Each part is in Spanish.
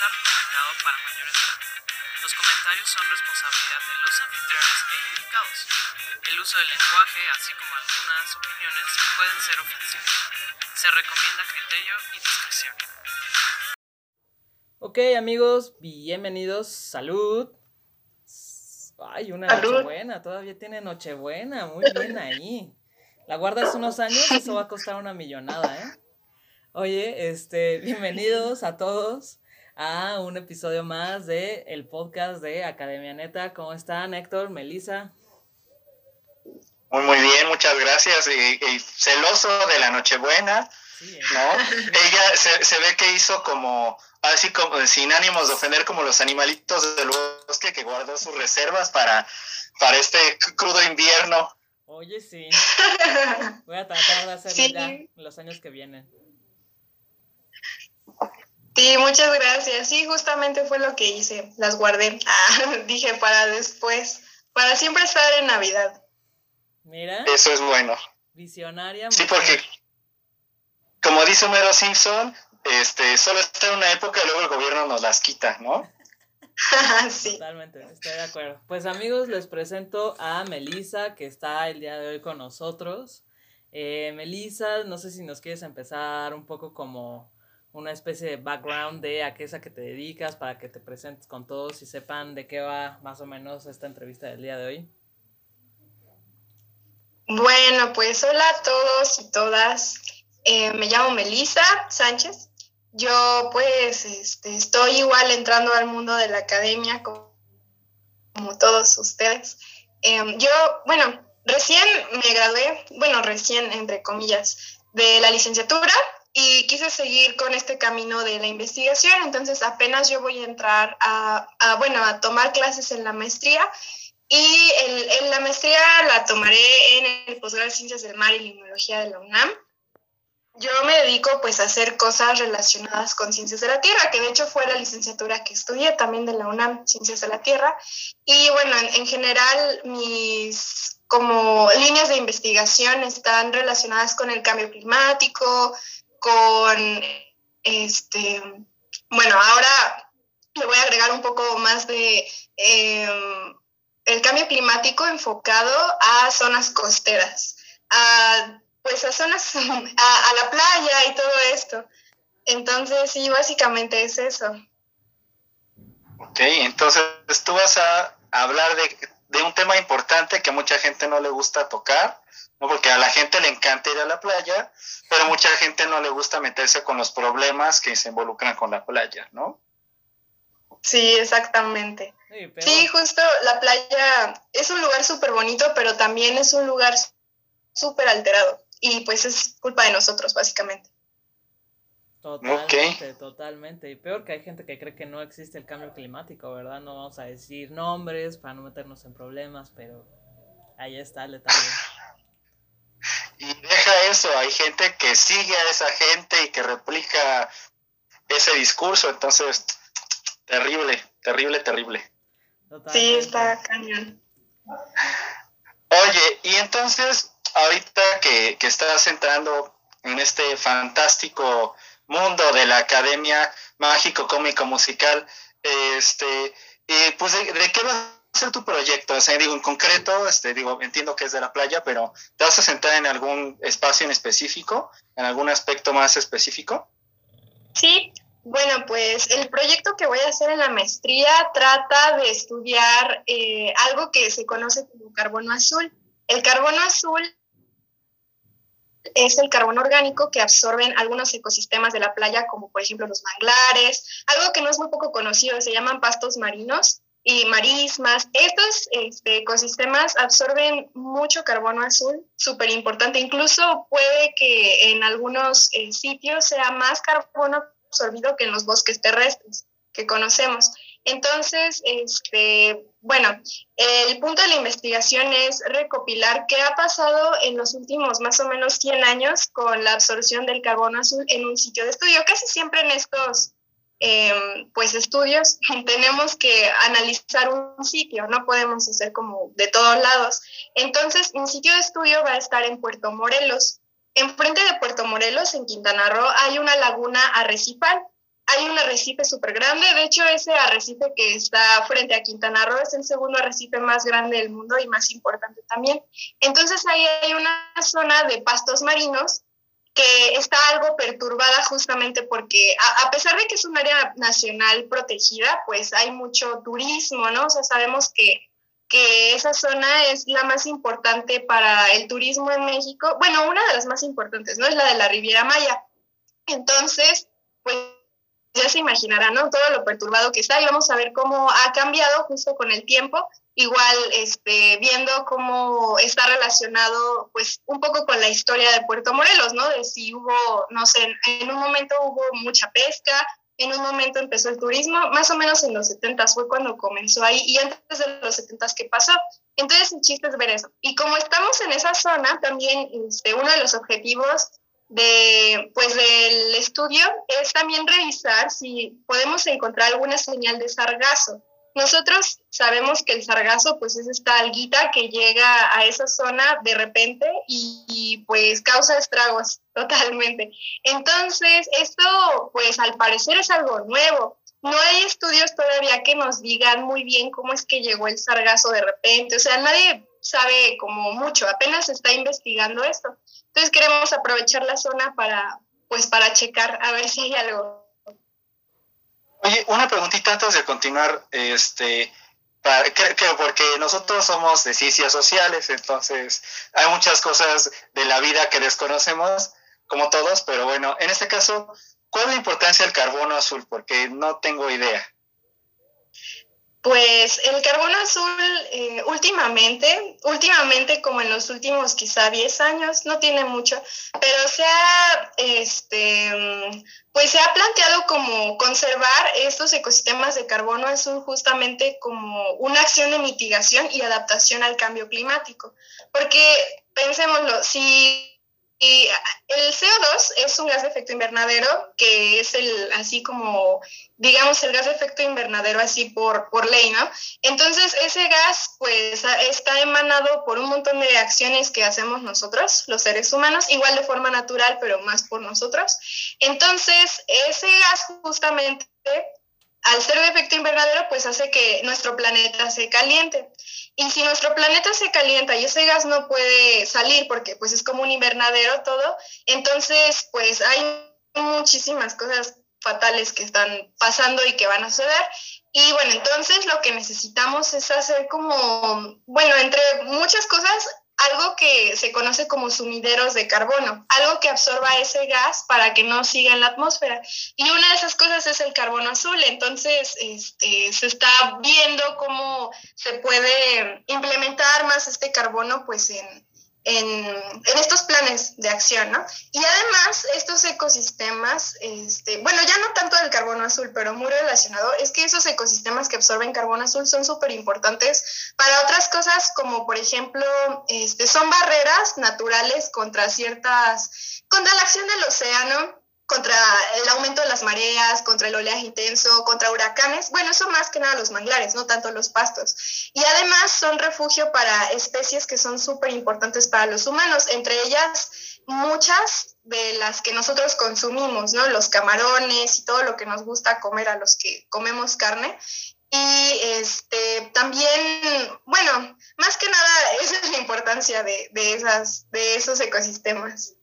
está recomendado para mayores de edad. Los comentarios son responsabilidad de los anfitriones e indicados. El uso del lenguaje, así como algunas opiniones, pueden ser ofensivos. Se recomienda criterio y discreción. Ok amigos, bienvenidos, salud. Ay, una Nochebuena, todavía tiene Nochebuena, muy bien ahí. La guardas unos años, eso va a costar una millonada, ¿eh? Oye, este, bienvenidos a todos a un episodio más de el podcast de Academia Neta. ¿Cómo están, Héctor, Melissa? Muy, muy bien, muchas gracias. Y, celoso de la Nochebuena, ¿no? Ella se, se, ve que hizo como, así como, sin ánimos de ofender, como los animalitos del bosque que guardó sus reservas para, para este crudo invierno. Oye, sí. Voy a tratar de hacerlo ya los años que vienen. Sí, muchas gracias. Sí, justamente fue lo que hice. Las guardé. Ah, dije para después, para siempre estar en Navidad. Mira. Eso es bueno. Visionaria. Sí, porque como dice Homero Simpson, este, solo está en una época y luego el gobierno nos las quita, ¿no? sí. Totalmente, estoy de acuerdo. Pues amigos, les presento a Melisa, que está el día de hoy con nosotros. Eh, Melisa, no sé si nos quieres empezar un poco como una especie de background de a qué es a que te dedicas para que te presentes con todos y sepan de qué va más o menos esta entrevista del día de hoy. Bueno, pues hola a todos y todas. Eh, me llamo Melisa Sánchez. Yo pues este, estoy igual entrando al mundo de la academia como, todos ustedes. Em, yo, bueno, recién me gradué, bueno, recién entre comillas, de la licenciatura y quise seguir con este camino de la investigación, entonces apenas yo voy a entrar a, bueno, a tomar clases en la maestría y en, la maestría la tomaré en el posgrado de Ciencias del Mar y Limnología de la UNAM. Yo me dedico pues a hacer cosas relacionadas con ciencias de la Tierra, que de hecho fue la licenciatura que estudié también de la UNAM, Ciencias de la Tierra. Y bueno, en general mis como líneas de investigación están relacionadas con el cambio climático, con este, bueno, ahora le voy a agregar un poco más de em, el cambio climático enfocado a zonas costeras, a, pues a zonas, a, la playa y todo esto. Entonces, sí, básicamente es eso. Ok, entonces tú vas a hablar de, de, un tema importante que a mucha gente no le gusta tocar, ¿no? porque a la gente le encanta ir a la playa, pero mucha gente no le gusta meterse con los problemas que se involucran con la playa, ¿no? Sí, exactamente. Sí, justo la playa es un lugar súper bonito, pero también es un lugar súper alterado. Y pues es culpa de nosotros, básicamente. Totalmente, totalmente. Y peor que hay gente que cree que no existe el cambio climático, ¿verdad? No vamos a decir nombres para no meternos en problemas, pero ahí está el detalle. Y deja eso, hay gente que sigue a esa gente y que replica ese discurso, entonces, terrible, terrible, terrible. Sí, está cañón. Oye, y entonces, ahorita que, que estás entrando en este fantástico mundo de la academia mágico, cómico, musical, este, y pues, ¿de, de qué vas ser tu proyecto? O sea, digo, en concreto, este, digo, entiendo que es de la playa, pero ¿te vas a sentar en algún espacio en específico, en algún aspecto más específico? Sí, bueno, pues el proyecto que voy a hacer en la maestría trata de estudiar eh, algo que se conoce como carbono azul. El carbono azul es el carbono orgánico que absorben algunos ecosistemas de la playa, como por ejemplo los manglares, algo que no es muy poco conocido, se llaman pastos marinos y marismas. Estos este, ecosistemas absorben mucho carbono azul, súper importante. Incluso puede que en algunos eh, sitios sea más carbono absorbido que en los bosques terrestres que conocemos. Entonces, este, bueno, el punto de la investigación es recopilar qué ha pasado en los últimos más o menos 100 años con la absorción del carbono azul en un sitio de estudio. Casi siempre en estos Em, pues estudios, tenemos que analizar un sitio, no podemos hacer como de todos lados. Entonces, un sitio de estudio va a estar en Puerto Morelos. Enfrente de Puerto Morelos, en Quintana Roo, hay una laguna arrecifal. hay un arrecife súper grande. De hecho, ese arrecife que está frente a Quintana Roo es el segundo arrecife más grande del mundo y más importante también. Entonces ahí hay una zona de pastos marinos que está algo perturbada justamente porque a, pesar de que es un área nacional protegida, pues hay mucho turismo, ¿no? O sea, sabemos que, que esa zona es la más importante para el turismo en México. Bueno, una de las más importantes, ¿no? Es la de la Riviera Maya. Entonces, pues ya se imaginarán, ¿no? Todo lo perturbado que está y vamos a ver cómo ha cambiado justo con el tiempo, igual este, viendo cómo está relacionado pues un poco con la historia de Puerto Morelos, ¿no? De si hubo, no sé, en un momento hubo mucha pesca, en un momento empezó el turismo, más o menos en los 70 fue cuando comenzó ahí y antes de los 70 ¿qué pasó? Entonces el chiste es ver eso. Y como estamos en esa zona, también este, uno de los objetivos de, pues, del estudio es también revisar si podemos encontrar alguna señal de sargazo. Nosotros sabemos que el sargazo pues es esta alguita que llega a esa zona de repente y, pues causa estragos totalmente. Entonces, esto pues al parecer es algo nuevo. No hay estudios todavía que nos digan muy bien cómo es que llegó el sargazo de repente. O sea, nadie sabe como mucho, apenas está investigando esto. Entonces queremos aprovechar la zona para, pues, para checar a ver si hay algo. Oye, una preguntita antes de continuar, este, para, que, porque nosotros somos de ciencias sociales, entonces hay muchas cosas de la vida que desconocemos, como todos, pero bueno, en este caso, ¿cuál es la importancia del carbono azul? Porque no tengo idea. Pues el carbono azul eh, últimamente, últimamente como en los últimos quizá 10 años, no tiene mucho, pero se ha, este, pues se ha planteado como conservar estos ecosistemas de carbono azul justamente como una acción de mitigación y adaptación al cambio climático. Porque pensémoslo, si y el CO2 es un gas de efecto invernadero, que es el, así como, digamos, el gas de efecto invernadero así por, por ley, ¿no? Entonces, ese gas, pues, está emanado por un montón de acciones que hacemos nosotros, los seres humanos, igual de forma natural, pero más por nosotros. Entonces, ese gas justamente, al ser de efecto invernadero, pues hace que nuestro planeta se caliente. Y si nuestro planeta se calienta y ese gas no puede salir porque pues es como un invernadero todo, entonces pues hay muchísimas cosas fatales que están pasando y que van a suceder. Y bueno, entonces lo que necesitamos es hacer como, bueno, entre muchas cosas, algo que se conoce como sumideros de carbono, algo que absorba ese gas para que no siga en la atmósfera. Y una de esas cosas es el carbono azul. Entonces, este, se está viendo cómo se puede implementar más este carbono pues en, en, estos planes de acción, ¿no? Y además, estos ecosistemas, este, bueno, ya no tanto del carbono azul, pero muy relacionado, es que esos ecosistemas que absorben carbono azul son súper importantes para otras cosas, como por ejemplo, este, son barreras naturales contra ciertas, contra la acción del océano, contra el aumento de las mareas, contra el oleaje intenso, contra huracanes. Bueno, eso más que nada los manglares, no tanto los pastos. Y además son refugio para especies que son súper importantes para los humanos, entre ellas muchas de las que nosotros consumimos, ¿no? Los camarones y todo lo que nos gusta comer a los que comemos carne. Y este, también, bueno, más que nada, esa es la importancia de, de, esas, de esos ecosistemas.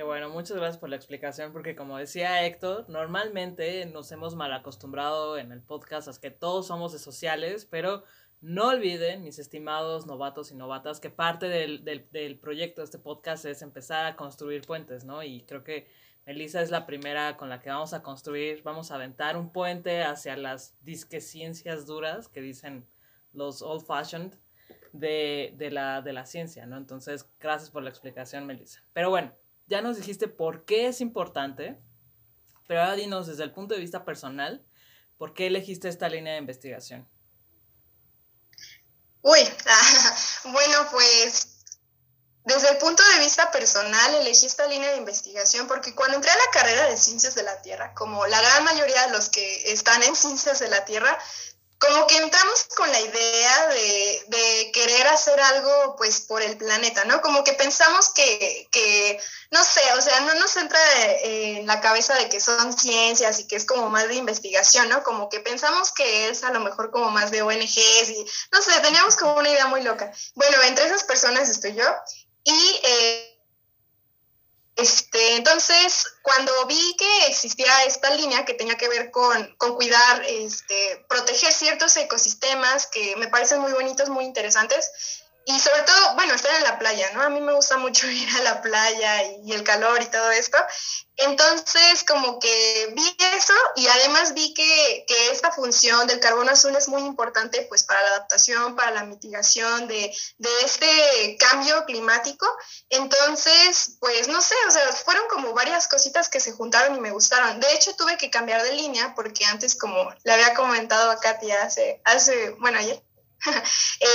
Qué bueno, muchas gracias por la explicación, porque como decía Héctor, normalmente nos hemos mal acostumbrado en el podcast a que todos somos de sociales, pero no olviden, mis estimados novatos y novatas, que parte del, del, proyecto de este podcast es empezar a construir puentes, ¿no? Y creo que Melissa es la primera con la que vamos a construir, vamos a aventar un puente hacia las disque ciencias duras que dicen los old fashioned de, de, la, de la ciencia, ¿no? Entonces, gracias por la explicación, Melissa. Pero bueno, ya nos dijiste por qué es importante, pero ahora dinos desde el punto de vista personal, ¿por qué elegiste esta línea de investigación? Uy, bueno, pues desde el punto de vista personal elegí esta línea de investigación porque cuando entré a la carrera de ciencias de la Tierra, como la gran mayoría de los que están en ciencias de la Tierra, como que entramos con la idea de, de, querer hacer algo pues por el planeta, ¿no? Como que pensamos que, que, no sé, o sea, no nos entra en la cabeza de que son ciencias y que es como más de investigación, ¿no? Como que pensamos que es a lo mejor como más de ONGs y, no sé, teníamos como una idea muy loca. Bueno, entre esas personas estoy yo y... Eh, este, entonces, cuando vi que existía esta línea que tenía que ver con, cuidar, este, proteger ciertos ecosistemas que me parecen muy bonitos, muy interesantes, y sobre todo, bueno, estar en la playa, ¿no? A mí me gusta mucho ir a la playa y, el calor y todo esto. Entonces, como que vi eso y además vi que, que, esta función del carbono azul es muy importante pues para la adaptación, para la mitigación de, de este cambio climático. Entonces, pues no sé, o sea, fueron como varias cositas que se juntaron y me gustaron. De hecho, tuve que cambiar de línea porque antes, como le había comentado a Katia hace, hace bueno, ayer,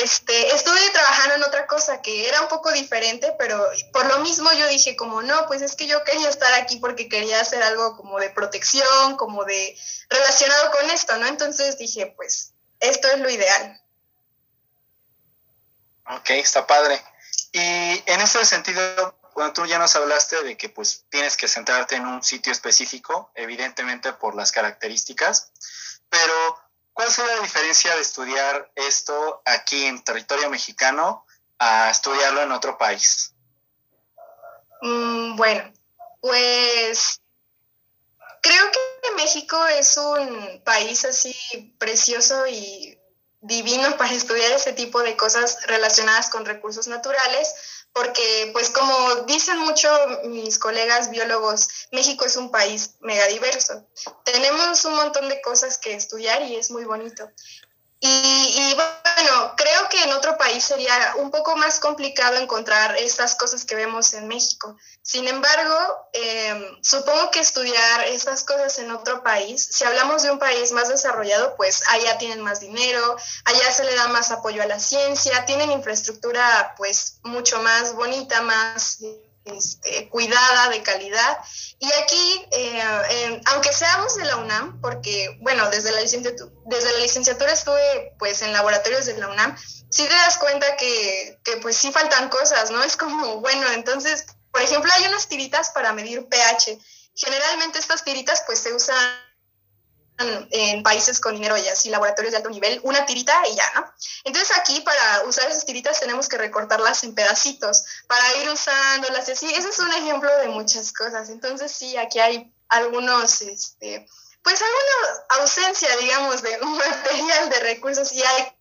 este, estuve trabajando en otra cosa que era un poco diferente, pero por lo mismo yo dije como, no, pues es que yo quería estar aquí porque quería hacer algo como de protección, como de relacionado con esto, ¿no? Entonces dije, pues esto es lo ideal. Ok, está padre. Y en ese sentido, cuando tú ya nos hablaste de que pues tienes que centrarte en un sitio específico, evidentemente por las características, pero ¿Cuál es la diferencia de estudiar esto aquí en territorio mexicano a estudiarlo en otro país? Mm, bueno, pues creo que México es un país así precioso y divino para estudiar ese tipo de cosas relacionadas con recursos naturales, porque pues como dicen mucho mis colegas biólogos, México es un país mega diverso. Tenemos un montón de cosas que estudiar y es muy bonito. Y, bueno, creo que en otro país sería un poco más complicado encontrar estas cosas que vemos en México. Sin embargo, em, supongo que estudiar estas cosas en otro país, si hablamos de un país más desarrollado, pues allá tienen más dinero, allá se le da más apoyo a la ciencia, tienen infraestructura pues mucho más bonita, más este, cuidada, de calidad. Y aquí, eh, aunque seamos de la UNAM, porque, bueno, desde la, licenciatura, desde la licenciatura estuve pues en laboratorios de la UNAM, sí te das cuenta que, que pues sí faltan cosas, ¿no? Es como, bueno, entonces, por ejemplo, hay unas tiritas para medir pH. Generalmente estas tiritas pues se usan en países con dinero y así, laboratorios de alto nivel, una tirita y ya, ¿no? Entonces aquí para usar esas tiritas tenemos que recortarlas en pedacitos para ir usándolas y así. Ese es un ejemplo de muchas cosas. Entonces sí, aquí hay algunos, este, pues alguna ausencia, digamos, de material, de recursos y hay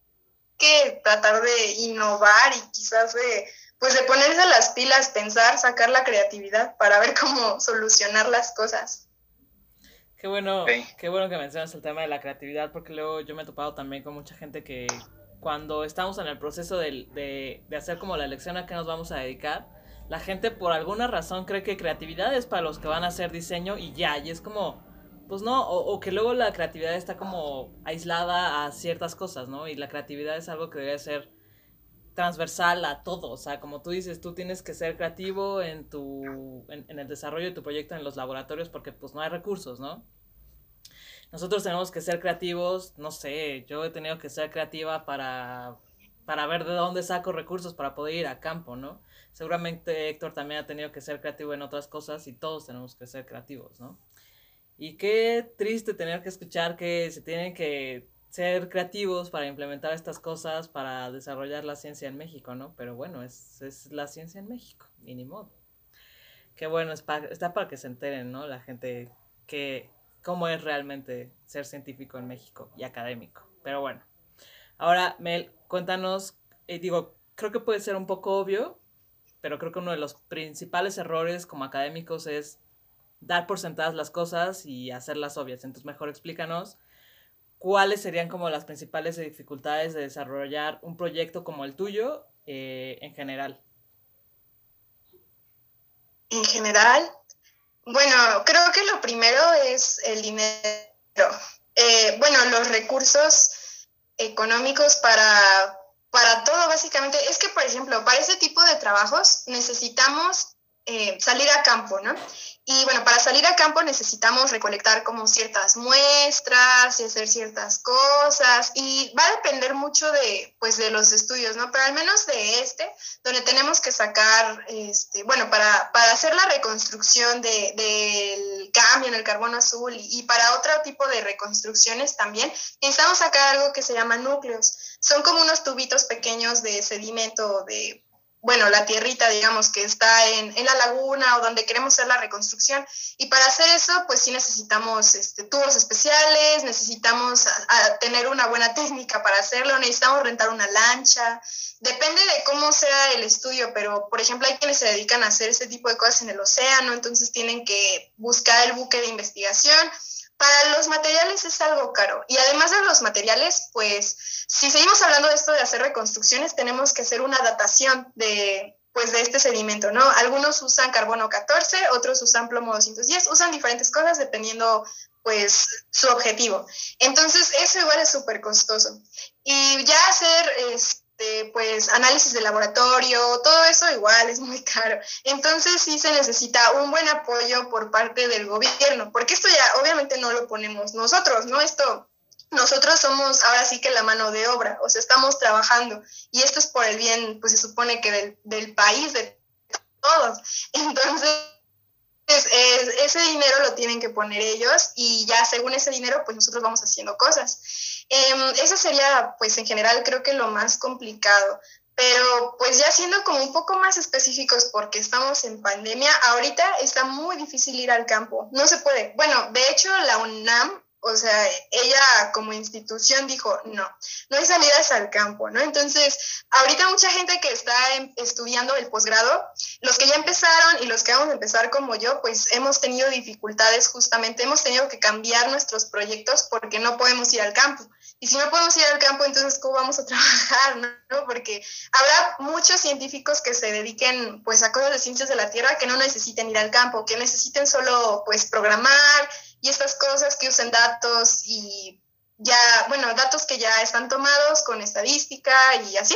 que tratar de innovar y quizás de, pues de ponerse las pilas, pensar, sacar la creatividad para ver cómo solucionar las cosas. Qué bueno, qué bueno que mencionas el tema de la creatividad, porque luego yo me he topado también con mucha gente que cuando estamos en el proceso de, de, hacer como la elección a qué nos vamos a dedicar, la gente por alguna razón cree que creatividad es para los que van a hacer diseño y ya, y es como, pues no, o, o, que luego la creatividad está como aislada a ciertas cosas, ¿no? Y la creatividad es algo que debe ser transversal a todo, o sea, como tú dices, tú tienes que ser creativo en tu, en, en el desarrollo de tu proyecto en los laboratorios porque pues no hay recursos, ¿no? nosotros tenemos que ser creativos, no sé, yo he tenido que ser creativa para, para ver de dónde saco recursos para poder ir a campo, ¿no? Seguramente Héctor también ha tenido que ser creativo en otras cosas y todos tenemos que ser creativos, ¿no? Y qué triste tener que escuchar que se tienen que ser creativos para implementar estas cosas, para desarrollar la ciencia en México, ¿no? Pero bueno, es, es la ciencia en México, y ni modo. Qué bueno, es está para que se enteren, ¿no? La gente que cómo es realmente ser científico en México y académico. Pero bueno, ahora Mel, cuéntanos, eh, digo, creo que puede ser un poco obvio, pero creo que uno de los principales errores como académicos es dar por sentadas las cosas y hacerlas obvias. Entonces, mejor explícanos cuáles serían como las principales dificultades de desarrollar un proyecto como el tuyo eh, en general. En general, bueno, creo que lo primero es el dinero. Eh, bueno, los recursos económicos para, para todo, básicamente. Es que, por ejemplo, para ese tipo de trabajos necesitamos eh, salir a campo, ¿no? Y bueno, para salir a campo necesitamos recolectar como ciertas muestras y hacer ciertas cosas y va a depender mucho de, pues, de los estudios, ¿no? Pero al menos de este, donde tenemos que sacar, este, bueno, para, para hacer la reconstrucción del de, cambio en el carbono azul y, y para otro tipo de reconstrucciones también, necesitamos sacar algo que se llama núcleos. Son como unos tubitos pequeños de sedimento de bueno, la tierrita, digamos, que está en, en, la laguna o donde queremos hacer la reconstrucción. Y para hacer eso, pues sí necesitamos este, tubos especiales, necesitamos tener una buena técnica para hacerlo, necesitamos rentar una lancha. Depende de cómo sea el estudio, pero por ejemplo hay quienes se dedican a hacer ese tipo de cosas en el océano, entonces tienen que buscar el buque de investigación para los materiales es algo caro. Y además de los materiales, pues si seguimos hablando de esto de hacer reconstrucciones, tenemos que hacer una datación de, pues, de este sedimento, ¿no? Algunos usan carbono 14, otros usan plomo 210, usan diferentes cosas dependiendo pues su objetivo. Entonces, eso igual es súper costoso. Y ya hacer, este, este, pues análisis de laboratorio, todo eso igual es muy caro. Entonces sí se necesita un buen apoyo por parte del gobierno, porque esto ya obviamente no lo ponemos nosotros, ¿no? Esto nosotros somos ahora sí que la mano de obra, o sea, estamos trabajando y esto es por el bien, pues se supone que del, del país, de todos. Entonces, ese dinero lo tienen que poner ellos y ya según ese dinero, pues nosotros vamos haciendo cosas. Eh, eso sería, pues en general, creo que lo más complicado. Pero pues ya siendo como un poco más específicos porque estamos en pandemia, ahorita está muy difícil ir al campo. No se puede. Bueno, de hecho la UNAM o sea, ella como institución dijo, no, no hay salidas al campo, ¿no? Entonces, ahorita mucha gente que está estudiando el posgrado, los que ya empezaron y los que vamos a empezar como yo, pues hemos tenido dificultades justamente, hemos tenido que cambiar nuestros proyectos porque no podemos ir al campo. Y si no podemos ir al campo, entonces, ¿cómo vamos a trabajar? ¿no? Porque habrá muchos científicos que se dediquen pues a cosas de ciencias de la Tierra que no necesiten ir al campo, que necesiten solo pues programar, y estas cosas que usen datos y ya, bueno, datos que ya están tomados con estadística y así.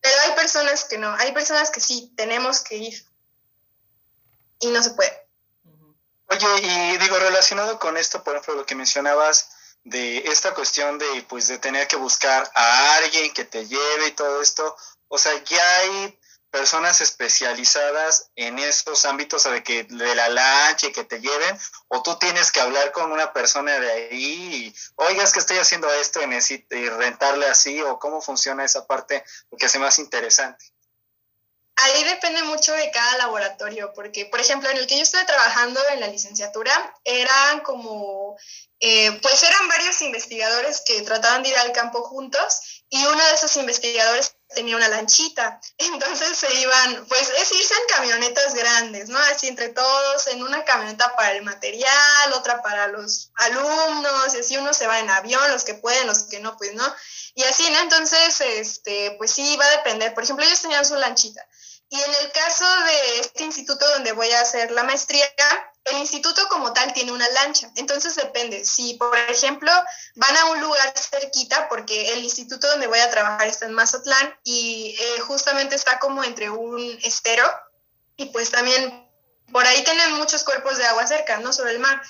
Pero hay personas que no, hay personas que sí, tenemos que ir y no se puede. Oye, y digo, relacionado con esto, por ejemplo, lo que mencionabas de esta cuestión de, pues, de tener que buscar a alguien que te lleve y todo esto, o sea, ya hay personas especializadas en esos ámbitos de que de la lancha y que te lleven o tú tienes que hablar con una persona de ahí y oigas que estoy haciendo esto y necesito y rentarle así o cómo funciona esa parte porque hace más interesante. Ahí depende mucho de cada laboratorio, porque, por ejemplo, en el que yo estuve trabajando en la licenciatura, eran como, eh, pues eran varios investigadores que trataban de ir al campo juntos y uno de esos investigadores tenía una lanchita. Entonces se iban, pues es irse en camionetas grandes, ¿no? Así entre todos, en una camioneta para el material, otra para los alumnos, y así uno se va en avión, los que pueden, los que no, pues no. Y así, ¿no? Entonces, este, pues sí, va a depender. Por ejemplo, ellos tenían su lanchita. Y en el caso de este instituto donde voy a hacer la maestría, el instituto como tal tiene una lancha. Entonces depende. Si, por ejemplo, van a un lugar cerquita, porque el instituto donde voy a trabajar está en Mazatlán y eh, justamente está como entre un estero y pues también por ahí tienen muchos cuerpos de agua cerca, no sobre el mar.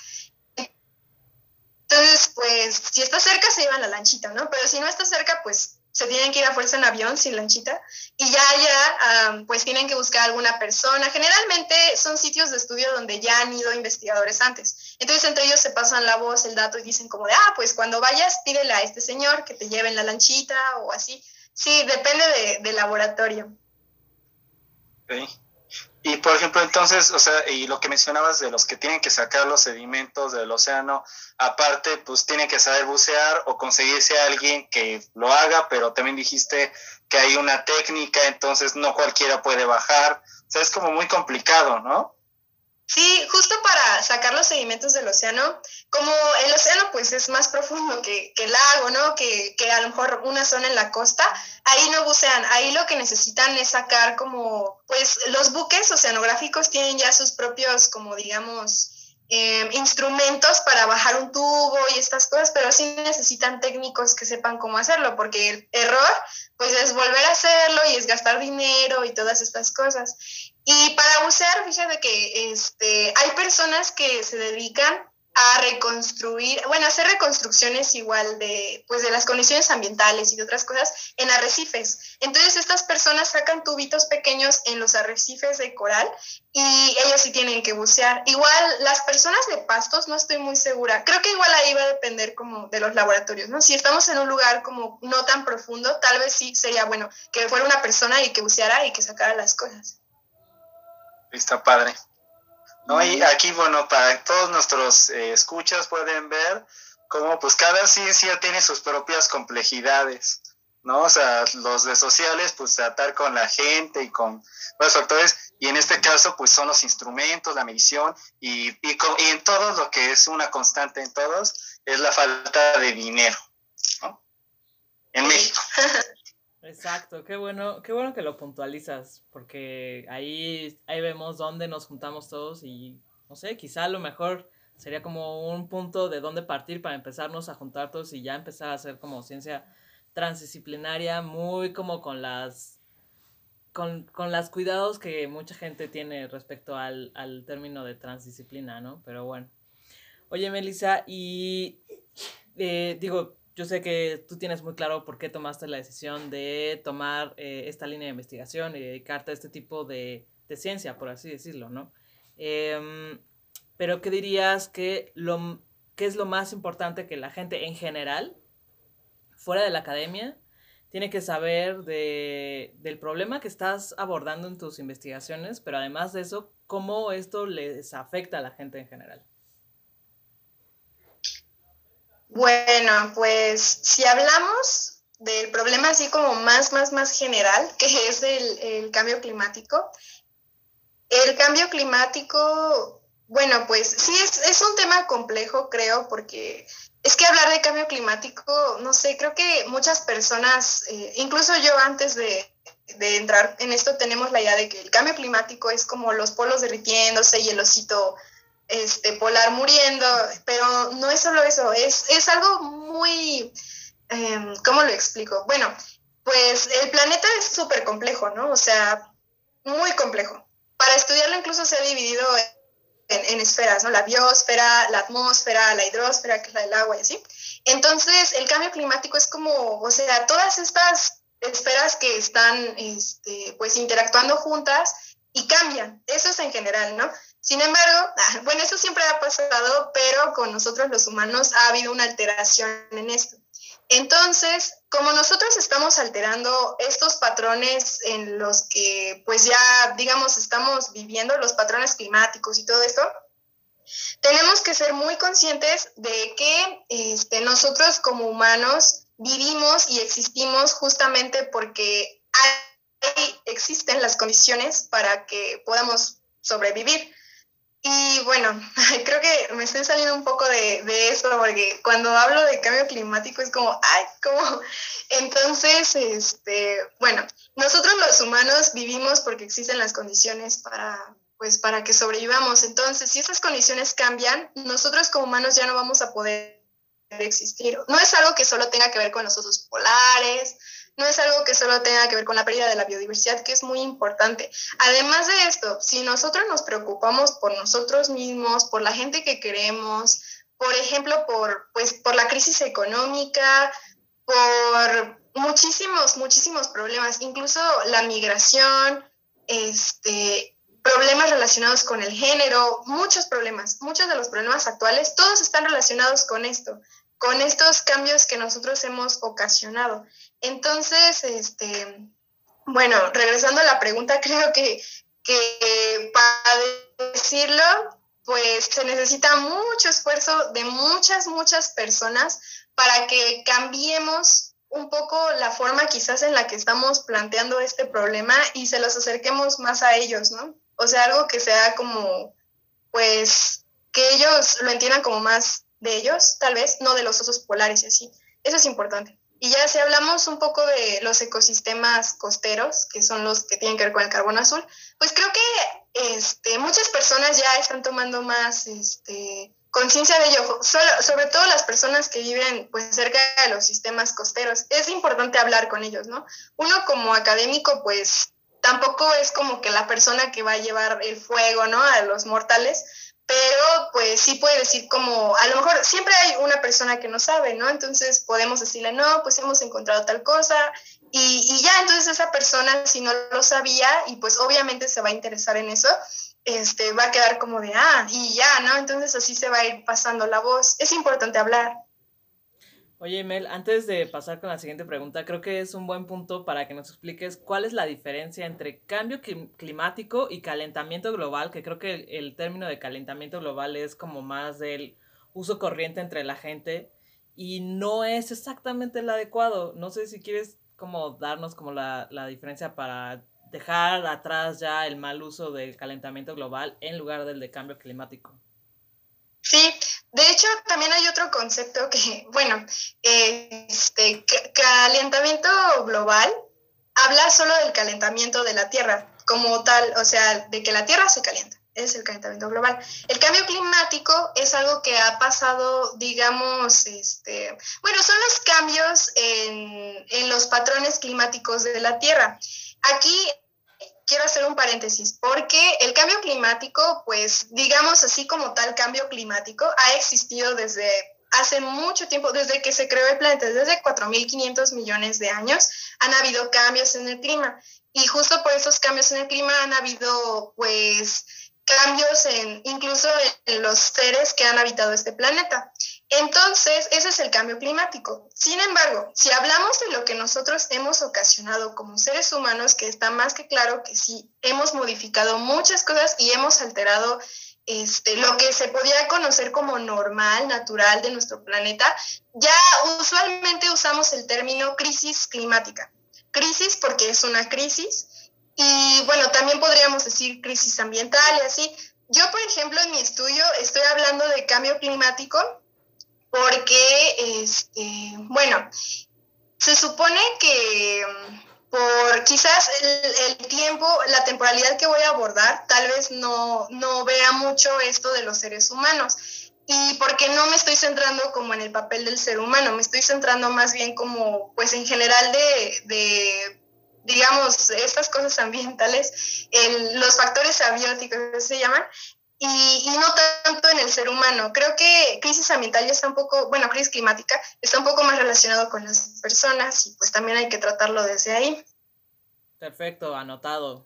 Entonces, pues, si está cerca, se llevan la lanchita, ¿no? Pero si no está cerca, pues se tienen que ir a fuerza en avión sin lanchita y ya ya pues tienen que buscar alguna persona. Generalmente son sitios de estudio donde ya han ido investigadores antes. Entonces entre ellos se pasan la voz, el dato y dicen como de, ah, pues cuando vayas pídele a este señor que te lleve en la lanchita o así. Sí, depende de, del laboratorio. Sí. Y por ejemplo, entonces, o sea, y lo que mencionabas de los que tienen que sacar los sedimentos del océano, aparte, pues tienen que saber bucear o conseguirse a alguien que lo haga, pero también dijiste que hay una técnica, entonces no cualquiera puede bajar. O sea, es como muy complicado, ¿no? Sí, justo para sacar los sedimentos del océano, como el océano pues es más profundo que, que el lago, ¿no? Que, que, a lo mejor una zona en la costa, ahí no bucean, ahí lo que necesitan es sacar como, pues los buques oceanográficos tienen ya sus propios, como digamos, em, instrumentos para bajar un tubo y estas cosas, pero sí necesitan técnicos que sepan cómo hacerlo, porque el error pues es volver a hacerlo y es gastar dinero y todas estas cosas. Y para bucear, fíjate que este, hay personas que se dedican a reconstruir, bueno, hacer reconstrucciones igual de, pues, de las condiciones ambientales y de otras cosas en arrecifes. Entonces estas personas sacan tubitos pequeños en los arrecifes de coral y ellos sí tienen que bucear. Igual las personas de pastos, no estoy muy segura, creo que igual ahí va a depender como de los laboratorios, ¿no? Si estamos en un lugar como no tan profundo, tal vez sí sería bueno que fuera una persona y que buceara y que sacara las cosas. Está padre. ¿no? Y aquí, bueno, para todos nuestros eh, escuchas pueden ver cómo pues cada ciencia tiene sus propias complejidades, ¿no? O sea, los de sociales, pues tratar con la gente y con varios factores, y en este caso, pues son los instrumentos, la medición, y, y, y en todo lo que es una constante en todos, es la falta de dinero, ¿no? En México. Exacto, qué bueno, qué bueno que lo puntualizas, porque ahí, ahí vemos dónde nos juntamos todos y no sé, quizá lo mejor sería como un punto de dónde partir para empezarnos a juntar todos y ya empezar a hacer como ciencia transdisciplinaria, muy como con las con, con las cuidados que mucha gente tiene respecto al, al término de transdisciplina, ¿no? Pero bueno. Oye, Melissa, y eh, digo, yo sé que tú tienes muy claro por qué tomaste la decisión de tomar eh, esta línea de investigación y dedicarte a este tipo de, ciencia, por así decirlo, ¿no? Em, pero ¿qué dirías que, lo, qué es lo más importante que la gente en general, fuera de la academia, tiene que saber de, del problema que estás abordando en tus investigaciones, pero además de eso, cómo esto les afecta a la gente en general? Bueno, pues si hablamos del problema así como más, más, más general, que es el, cambio climático, el cambio climático, bueno, pues sí, es, es, un tema complejo, creo, porque es que hablar de cambio climático, no sé, creo que muchas personas, eh, incluso yo antes de, de, entrar en esto, tenemos la idea de que el cambio climático es como los polos derritiéndose y el osito este, polar muriendo, pero no es solo eso, es, es algo muy, eh, ¿cómo lo explico? Bueno, pues el planeta es súper complejo, ¿no? O sea, muy complejo. Para estudiarlo incluso se ha dividido en, en, esferas, ¿no? La biosfera, la atmósfera, la hidrosfera, que es la del agua y así. Entonces, el cambio climático es como, o sea, todas estas esferas que están, este, pues, interactuando juntas y cambian. Eso es en general, ¿no? Sin embargo, bueno, eso siempre ha pasado, pero con nosotros los humanos ha habido una alteración en esto. Entonces, como nosotros estamos alterando estos patrones en los que, pues ya, digamos, estamos viviendo los patrones climáticos y todo esto, tenemos que ser muy conscientes de que este, nosotros como humanos vivimos y existimos justamente porque hay, existen las condiciones para que podamos sobrevivir. Y bueno, creo que me estoy saliendo un poco de, de eso, porque cuando hablo de cambio climático es como, ay, ¿cómo? Entonces, este, bueno, nosotros los humanos vivimos porque existen las condiciones para, pues, para que sobrevivamos. Entonces, si esas condiciones cambian, nosotros como humanos ya no vamos a poder existir. No es algo que solo tenga que ver con los osos polares, no es algo que solo tenga que ver con la pérdida de la biodiversidad, que es muy importante. Además de esto, si nosotros nos preocupamos por nosotros mismos, por la gente que queremos, por ejemplo, por, pues, por la crisis económica, por muchísimos, muchísimos problemas, incluso la migración, este, problemas relacionados con el género, muchos problemas, muchos de los problemas actuales, todos están relacionados con esto con estos cambios que nosotros hemos ocasionado. Entonces, este, bueno, regresando a la pregunta, creo que, que para decirlo, pues se necesita mucho esfuerzo de muchas, muchas personas para que cambiemos un poco la forma quizás en la que estamos planteando este problema y se los acerquemos más a ellos, ¿no? O sea, algo que sea como, pues, que ellos lo entiendan como más de ellos, tal vez, no de los osos polares y así. Eso es importante. Y ya si hablamos un poco de los ecosistemas costeros, que son los que tienen que ver con el carbono azul, pues creo que este, muchas personas ya están tomando más este, conciencia de ello, sobre todo las personas que viven pues cerca de los sistemas costeros. Es importante hablar con ellos, ¿no? Uno como académico pues tampoco es como que la persona que va a llevar el fuego, ¿no? A los mortales, pero pues sí puede decir como, a lo mejor siempre hay una persona que no sabe, ¿no? Entonces podemos decirle, no, pues hemos encontrado tal cosa y, y ya, entonces esa persona si no lo sabía y pues obviamente se va a interesar en eso, este, va a quedar como de, ah, y ya, ¿no? Entonces así se va a ir pasando la voz. Es importante hablar. Oye, Mel, antes de pasar con la siguiente pregunta, creo que es un buen punto para que nos expliques cuál es la diferencia entre cambio climático y calentamiento global, que creo que el, término de calentamiento global es como más del uso corriente entre la gente y no es exactamente el adecuado. No sé si quieres como darnos como la, la diferencia para dejar atrás ya el mal uso del calentamiento global en lugar del de cambio climático. Sí, de hecho también hay otro concepto que, bueno, este calentamiento global habla solo del calentamiento de la Tierra como tal, o sea, de que la Tierra se calienta, es el calentamiento global. El cambio climático es algo que ha pasado, digamos, este, bueno, son los cambios en, en los patrones climáticos de la Tierra. Aquí quiero hacer un paréntesis, porque el cambio climático, pues digamos así como tal cambio climático, ha existido desde hace mucho tiempo, desde que se creó el planeta, desde 4.500 millones de años, han habido cambios en el clima. Y justo por esos cambios en el clima han habido, pues, cambios en incluso en los seres que han habitado este planeta. Entonces, ese es el cambio climático. Sin embargo, si hablamos de lo que nosotros hemos ocasionado como seres humanos, que está más que claro que sí, hemos modificado muchas cosas y hemos alterado este, lo que se podía conocer como normal, natural de nuestro planeta, ya usualmente usamos el término crisis climática. Crisis porque es una crisis y bueno, también podríamos decir crisis ambiental y así. Yo, por ejemplo, en mi estudio estoy hablando de cambio climático porque, este, bueno, se supone que mm, por quizás el, tiempo, la temporalidad que voy a abordar, tal vez no, no vea mucho esto de los seres humanos. Y porque no me estoy centrando como en el papel del ser humano, me estoy centrando más bien como, pues en general de, de digamos, estas cosas ambientales, los factores abióticos se llaman, y, no tanto en el ser humano. Creo que crisis ambiental ya está un poco, bueno, crisis climática está un poco más relacionado con las personas y pues también hay que tratarlo desde ahí. Perfecto, anotado.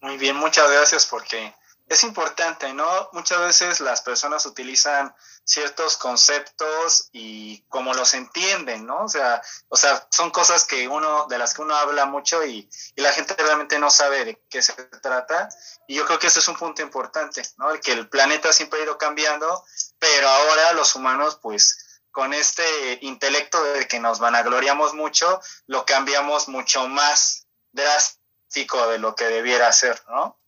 Muy bien, muchas gracias porque es importante, ¿no? Muchas veces las personas utilizan ciertos conceptos y como los entienden, ¿no? O sea, o sea, son cosas que uno, de las que uno habla mucho y, y, la gente realmente no sabe de qué se trata. Y yo creo que ese es un punto importante, ¿no? El que el planeta siempre ha ido cambiando, pero ahora los humanos, pues, con este intelecto de que nos vanagloriamos mucho, lo cambiamos mucho más drástico de lo que debiera ser, ¿no?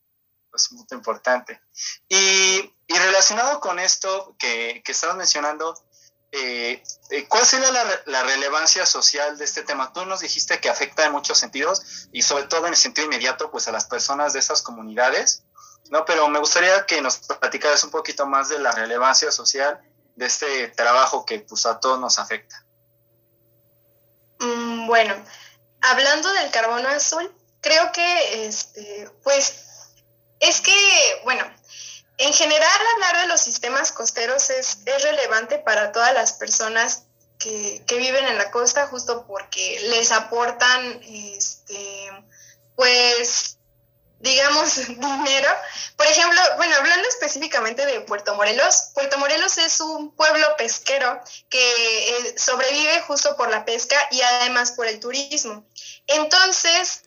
es muy importante. Y, y, relacionado con esto que, que estabas mencionando, eh, eh, ¿cuál sería la, relevancia social de este tema? Tú nos dijiste que afecta en muchos sentidos y sobre todo en el sentido inmediato pues a las personas de esas comunidades, ¿no? Pero me gustaría que nos platicaras un poquito más de la relevancia social de este trabajo que pues a todos nos afecta. Mm, bueno, hablando del carbono azul, creo que este, pues es que, bueno, en general hablar de los sistemas costeros es, relevante para todas las personas que, viven en la costa justo porque les aportan, este, pues, digamos, dinero. Por ejemplo, bueno, hablando específicamente de Puerto Morelos, Puerto Morelos es un pueblo pesquero que eh, sobrevive justo por la pesca y además por el turismo. Entonces,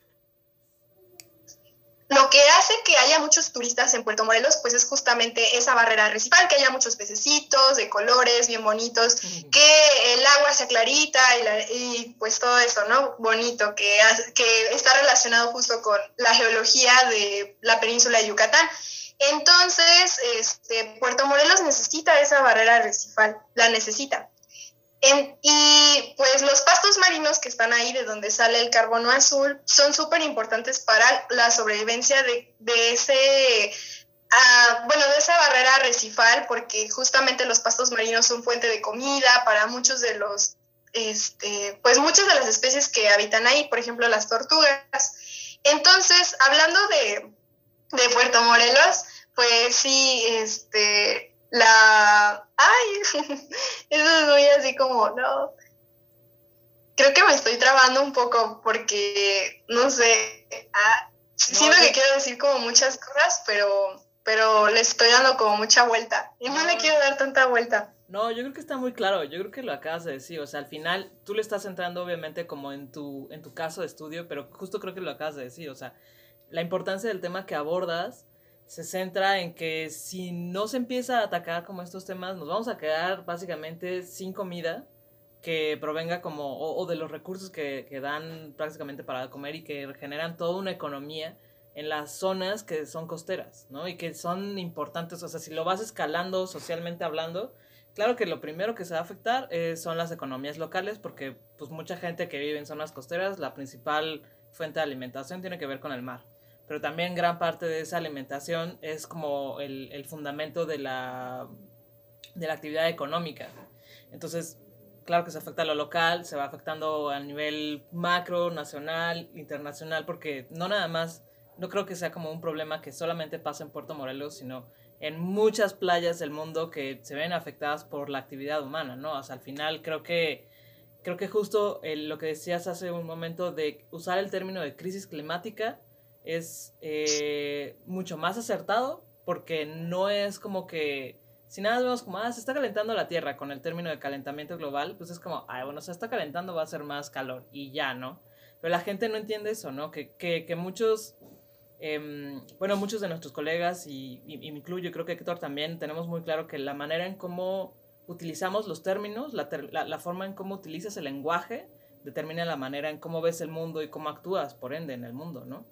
lo que hace que haya muchos turistas en Puerto Morelos, pues es justamente esa barrera recifal, que haya muchos pececitos de colores bien bonitos, que el agua sea clarita y, pues todo eso, ¿no? Bonito, que, que está relacionado justo con la geología de la península de Yucatán. Entonces, este, Puerto Morelos necesita esa barrera recifal, la necesita. Y pues los pastos marinos que están ahí, de donde sale el carbono azul, son súper importantes para la sobrevivencia de, de ese Ah, bueno, de esa barrera arrecifal, porque justamente los pastos marinos son fuente de comida para muchos de los, este, pues muchas de las especies que habitan ahí, por ejemplo, las tortugas. Entonces, hablando de, de Puerto Morelos, pues sí, este, la, ay, eso es muy así como, no, creo que me estoy trabando un poco porque, no sé, ah, siento que quiero decir como muchas cosas, pero pero le estoy dando como mucha vuelta. Y no, le quiero dar tanta vuelta. No, yo creo que está muy claro, yo creo que lo acabas de decir, o sea, al final tú le estás entrando obviamente como en tu, en tu caso de estudio, pero justo creo que lo acabas de decir, o sea, la importancia del tema que abordas se centra en que si no se empieza a atacar como estos temas, nos vamos a quedar básicamente sin comida que provenga como, o, de los recursos que, que dan prácticamente para comer y que generan toda una economía en las zonas que son costeras, ¿no? Y que son importantes, o sea, si lo vas escalando socialmente hablando, claro que lo primero que se va a afectar eh, son las economías locales, porque pues mucha gente que vive en zonas costeras, la principal fuente de alimentación tiene que ver con el mar. Pero también gran parte de esa alimentación es como el, el fundamento de la, de la actividad económica. Entonces, claro que se afecta a lo local, se va afectando a nivel macro, nacional, internacional, porque no nada más no creo que sea como un problema que solamente pasa en Puerto Morelos, sino en muchas playas del mundo que se ven afectadas por la actividad humana, ¿no? O sea, al final creo que, creo que justo lo que decías hace un momento de usar el término de crisis climática es eh, mucho más acertado porque no es como que si nada vemos como, ah, se está calentando la Tierra con el término de calentamiento global, pues es como, ah, bueno, se está calentando, va a ser más calor y ya, ¿no? Pero la gente no entiende eso, ¿no? Que, que, que muchos Em, bueno, muchos de nuestros colegas y, y, me incluyo, creo que Héctor también, tenemos muy claro que la manera en cómo utilizamos los términos, la, la, forma en cómo utilizas el lenguaje, determina la manera en cómo ves el mundo y cómo actúas, por ende, en el mundo, ¿no?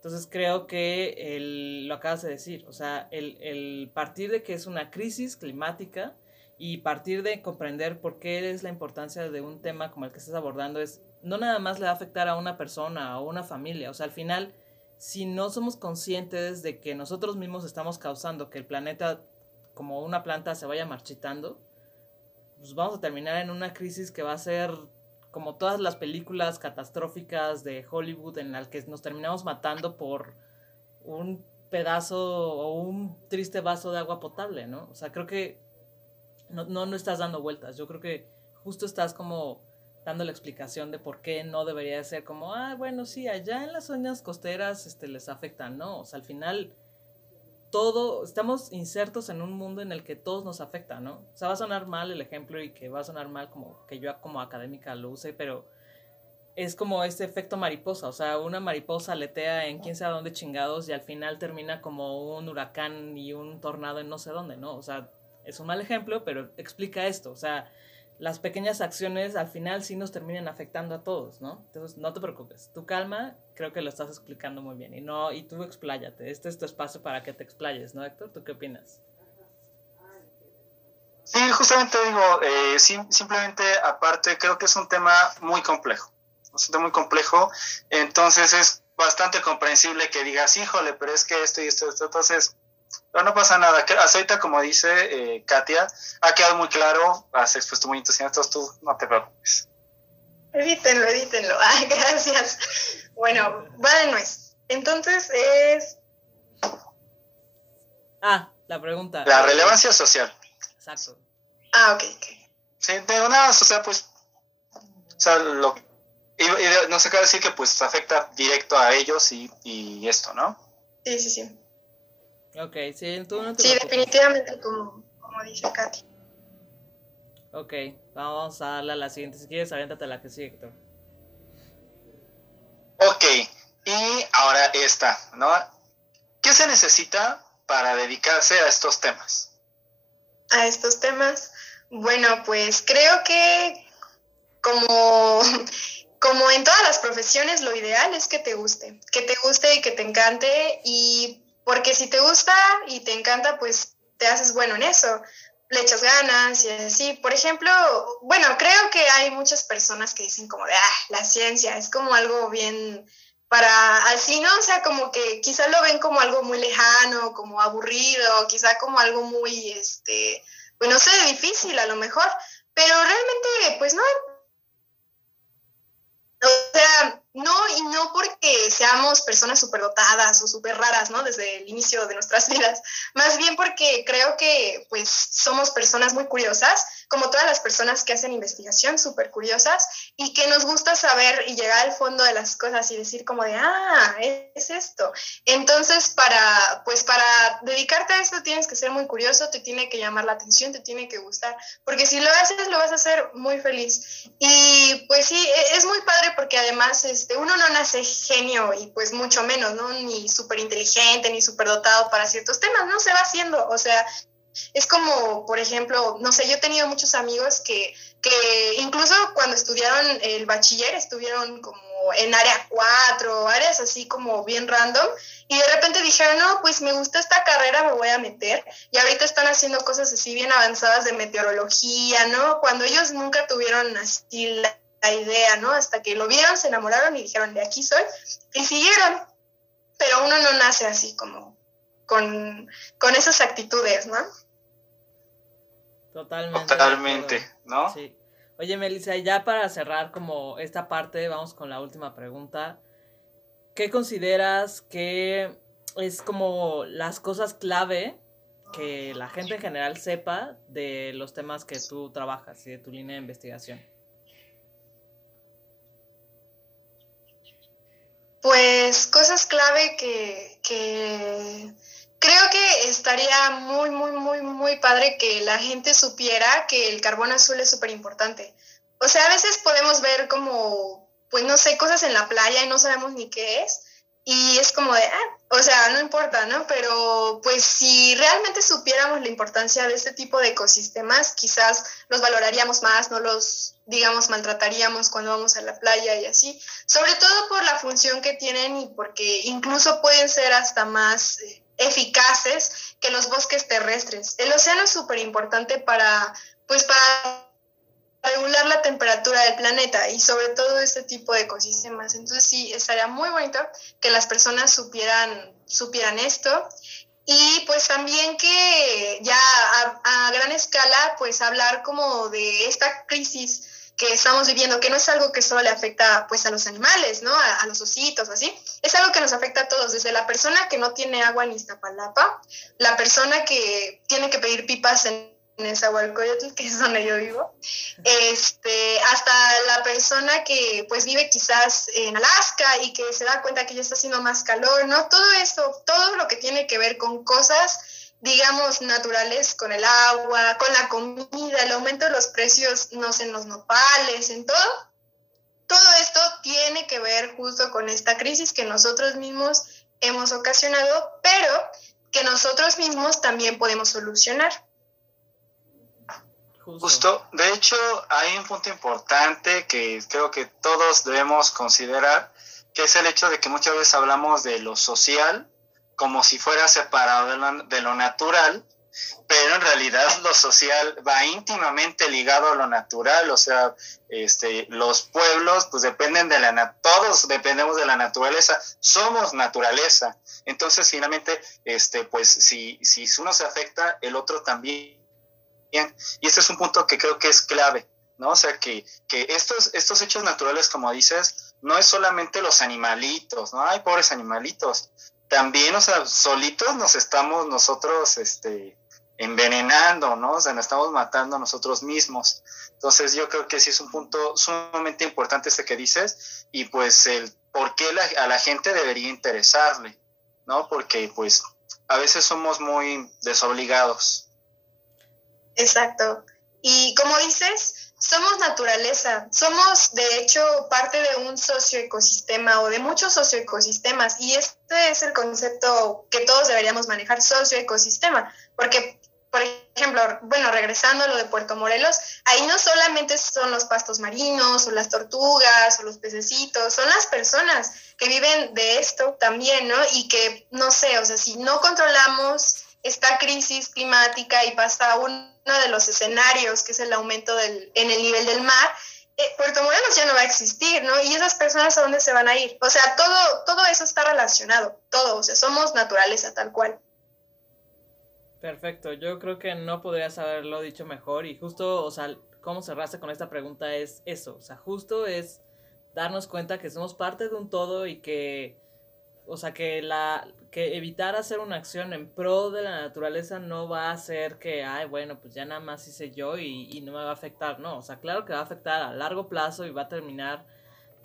Entonces creo que el, lo acabas de decir, o sea, el, el partir de que es una crisis climática y partir de comprender por qué es la importancia de un tema como el que estás abordando es, no nada más le va a afectar a una persona o una familia, o sea, al final si no somos conscientes de que nosotros mismos estamos causando que el planeta como una planta se vaya marchitando, pues vamos a terminar en una crisis que va a ser como todas las películas catastróficas de Hollywood en las que nos terminamos matando por un pedazo o un triste vaso de agua potable, ¿no? O sea, creo que no, no, no estás dando vueltas, yo creo que justo estás como dando la explicación de por qué no debería ser como, ah, bueno, sí, allá en las zonas costeras este, les afecta, no, o sea, al final todo, estamos insertos en un mundo en el que todos nos afecta, ¿no? O sea, va a sonar mal el ejemplo y que va a sonar mal como que yo como académica lo use, pero es como este efecto mariposa, o sea, una mariposa aletea en quién sabe dónde chingados y al final termina como un huracán y un tornado en no sé dónde, ¿no? O sea, es un mal ejemplo, pero explica esto, o sea, las pequeñas acciones al final sí nos terminan afectando a todos, ¿no? Entonces, no te preocupes. Tu calma, creo que lo estás explicando muy bien. Y no, y tú expláyate. Este es tu espacio para que te explayes, ¿no, Héctor? ¿Tú qué opinas? Sí, justamente digo, eh, simplemente aparte creo que es un tema muy complejo. Es un tema muy complejo. Entonces es bastante comprensible que digas, híjole, pero es que esto y esto, esto. Entonces, pero no pasa nada. Aceita, como dice eh, Katia, ha quedado muy claro, has expuesto muy entusiasmado, tú no te preocupes. Edítenlo, edítenlo. Ah, gracias. Bueno, va de nuez. Entonces es... Ah, la pregunta. La relevancia social. Exacto. Ah, ok, ok. Sí, de nada, o sea, pues... O sea, lo... Y, y nos acaba de decir que pues afecta directo a ellos y, y esto, ¿no? Sí, sí, sí. Ok, sí, tú no te Sí, definitivamente como, como dice Katy. Ok, vamos a darle a la siguiente. Si quieres, aviéntate la que sigue, Héctor. Ok, y ahora esta, ¿no? ¿Qué se necesita para dedicarse a estos temas? A estos temas, bueno, pues creo que como, como en todas las profesiones, lo ideal es que te guste, que te guste y que te encante y porque si te gusta y te encanta, pues te haces bueno en eso. le echas ganas y así. Por ejemplo, bueno, creo que hay muchas personas que dicen como de, ah, la ciencia es como algo bien para así, ¿no? O sea, como que quizá lo ven como algo muy lejano, como aburrido, quizá como algo muy, este, pues no sé, difícil a lo mejor, pero realmente, pues no. O sea, no, y no porque seamos personas superdotadas o súper raras, ¿no? Desde el inicio de nuestras vidas. Más bien porque creo que, pues, somos personas muy curiosas, como todas las personas que hacen investigación, súper curiosas, y que nos gusta saber y llegar al fondo de las cosas y decir como de, ah, es esto. Entonces, para, pues, para dedicarte a esto tienes que ser muy curioso, te tiene que llamar la atención, te tiene que gustar, porque si lo haces, lo vas a hacer muy feliz. Y, pues, sí, e-, es muy padre porque además es este, uno no nace genio y pues mucho menos, ¿no? Ni súper inteligente, ni súper dotado para ciertos temas, no se va haciendo, o sea, es como, por ejemplo, no sé, yo he tenido muchos amigos que, que incluso cuando estudiaron el bachiller estuvieron como en área 4, áreas así como bien random, y de repente dijeron, no, pues me gusta esta carrera, me voy a meter, y ahorita están haciendo cosas así bien avanzadas de meteorología, ¿no? Cuando ellos nunca tuvieron así la la idea, ¿no? Hasta que lo vieron, se enamoraron y dijeron, de aquí soy, y siguieron. Pero uno no nace así como con, esas actitudes, ¿no? Totalmente. Totalmente, ¿no? Sí. Oye, Melissa, ya para cerrar como esta parte, vamos con la última pregunta. ¿Qué consideras que es como las cosas clave que la gente en general sepa de los temas que tú trabajas y de tu línea de investigación? Pues cosas clave que, creo que estaría muy, muy, muy, muy padre que la gente supiera que el carbón azul es súper importante. O sea, a veces podemos ver como, pues no sé, cosas en la playa y no sabemos ni qué es. Y es como de, ah, o sea, no importa, ¿no? Pero pues si realmente supiéramos la importancia de este tipo de ecosistemas, quizás los valoraríamos más, no los, digamos, maltrataríamos cuando vamos a la playa y así. Sobre todo por la función que tienen y porque incluso pueden ser hasta más eh, eficaces que los bosques terrestres. El océano es súper importante para, pues para regular la temperatura del planeta y sobre todo este tipo de ecosistemas. Entonces sí, estaría muy bonito que las personas supieran, supieran esto y pues también que ya a, gran escala pues hablar como de esta crisis que estamos viviendo, que no es algo que solo le afecta pues a los animales, ¿no? A, a, los ositos, así. Es algo que nos afecta a todos, desde la persona que no tiene agua en Iztapalapa, la persona que tiene que pedir pipas en en Zahualcoyotl, que es donde yo vivo, este, hasta la persona que pues vive quizás en Alaska y que se da cuenta que ya está haciendo más calor, ¿no? Todo eso, todo lo que tiene que ver con cosas, digamos, naturales, con el agua, con la comida, el aumento de los precios, no sé, en los nopales, en todo. Todo esto tiene que ver justo con esta crisis que nosotros mismos hemos ocasionado, pero que nosotros mismos también podemos solucionar. Justo. De hecho, hay un punto importante que creo que todos debemos considerar, que es el hecho de que muchas veces hablamos de lo social como si fuera separado de lo, natural, pero en realidad lo social va íntimamente ligado a lo natural, o sea, este, los pueblos pues dependen de la todos dependemos de la naturaleza, somos naturaleza. Entonces, finalmente, este, pues si, si uno se afecta, el otro también y este es un punto que creo que es clave, ¿no? O sea, que, que estos, estos hechos naturales, como dices, no es solamente los animalitos, ¿no? Ay, pobres animalitos. También, o sea, solitos nos estamos nosotros, este, envenenando, ¿no? O sea, nos estamos matando a nosotros mismos. Entonces, yo creo que sí es un punto sumamente importante este que dices y pues el por qué a la gente debería interesarle, ¿no? Porque pues a veces somos muy desobligados. Exacto. Y como dices, somos naturaleza, somos de hecho parte de un socioecosistema o de muchos socioecosistemas y este es el concepto que todos deberíamos manejar, socioecosistema, porque por ejemplo, bueno, regresando a lo de Puerto Morelos, ahí no solamente son los pastos marinos o las tortugas o los pececitos, son las personas que viven de esto también, ¿no? Y que, no sé, o sea, si no controlamos esta crisis climática y pasa uno de los escenarios, que es el aumento del, en el nivel del mar, eh, Puerto Morelos ya no va a existir, ¿no? Y esas personas a dónde se van a ir. O sea, todo, todo eso está relacionado, todo, o sea, somos naturaleza tal cual. Perfecto, yo creo que no podrías haberlo dicho mejor y justo, o sea, cómo cerraste con esta pregunta es eso, o sea, justo es darnos cuenta que somos parte de un todo y que, o sea, que la, que evitar hacer una acción en pro de la naturaleza no va a hacer que, ay, bueno, pues ya nada más hice yo y, y no me va a afectar, no, o sea, claro que va a afectar a largo plazo y va a terminar,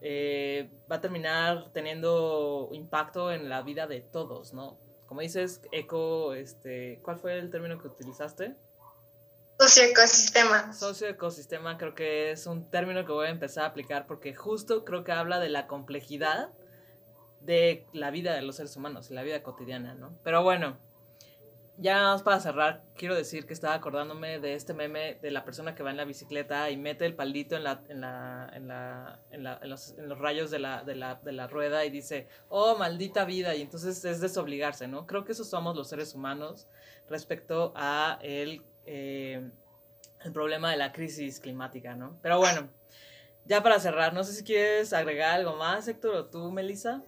eh, va a terminar teniendo impacto en la vida de todos, ¿no? como dices, eco, este, ¿cuál fue el término que utilizaste? Socioecosistema. Socioecosistema creo que es un término que voy a empezar a aplicar porque justo creo que habla de la complejidad de la vida de los seres humanos, la vida cotidiana, ¿no? Pero bueno, ya para cerrar, quiero decir que estaba acordándome de este meme de la persona que va en la bicicleta y mete el palito en, la, en, la, en, la, en, los, en los, rayos de la, de, de la rueda y dice, oh, maldita vida, y entonces es desobligarse, ¿no? Creo que esos somos los seres humanos respecto a el, eh, el problema de la crisis climática, ¿no? Pero bueno, ya para cerrar, no sé si quieres agregar algo más, Héctor, o tú, Melissa.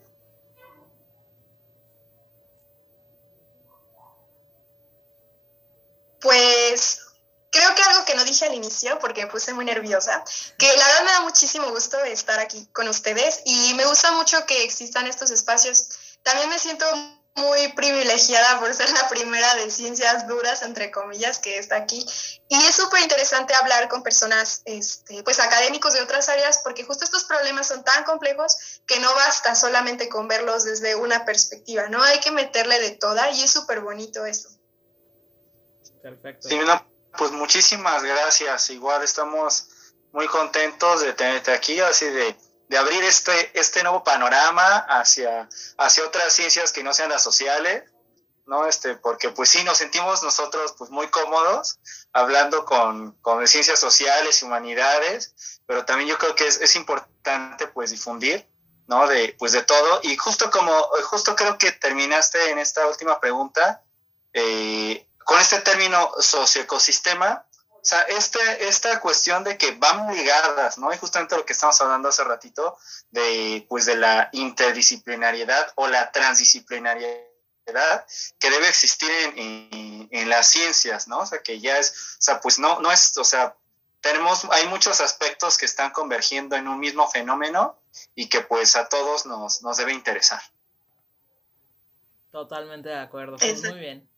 Pues creo que algo que no dije al inicio, porque me puse muy nerviosa, que la verdad me da muchísimo gusto estar aquí con ustedes y me gusta mucho que existan estos espacios. También me siento muy privilegiada por ser la primera de ciencias duras, entre comillas, que está aquí. Y es súper interesante hablar con personas, este, pues académicos de otras áreas, porque justo estos problemas son tan complejos que no basta solamente con verlos desde una perspectiva, ¿no? Hay que meterle de toda y es súper bonito eso. Perfecto. Sí, pues muchísimas gracias. Igual estamos muy contentos de tenerte aquí, así de, de abrir este, este nuevo panorama hacia, hacia otras ciencias que no sean las sociales, ¿no? Este, porque pues sí nos sentimos nosotros pues muy cómodos hablando con, con ciencias sociales y humanidades, pero también yo creo que es, es importante pues difundir, ¿no? De, pues de todo. Y justo como, justo creo que terminaste en esta última pregunta, eh, con este término socioecosistema, o sea, este, esta cuestión de que van ligadas, ¿no? Y justamente lo que estamos hablando hace ratito, de, pues, de la interdisciplinariedad o la transdisciplinariedad que debe existir en, en, las ciencias, ¿no? O sea, que ya es, o sea, pues no, no es, o sea, tenemos, hay muchos aspectos que están convergiendo en un mismo fenómeno y que pues a todos nos, nos debe interesar. Totalmente de acuerdo, pues muy bien.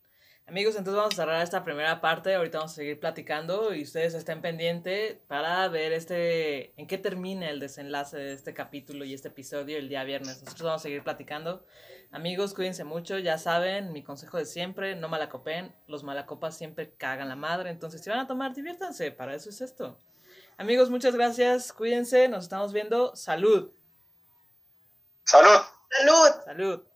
Amigos, entonces vamos a cerrar esta primera parte. Ahorita vamos a seguir platicando y ustedes estén pendientes para ver este en qué termina el desenlace de este capítulo y este episodio el día viernes. Nosotros vamos a seguir platicando. Amigos, cuídense mucho. Ya saben, mi consejo de siempre, no malacopen. Los malacopas siempre cagan la madre. Entonces, si van a tomar, diviértanse. Para eso es esto. Amigos, muchas gracias. Cuídense. Nos estamos viendo. Salud. Salud. Salud. Salud.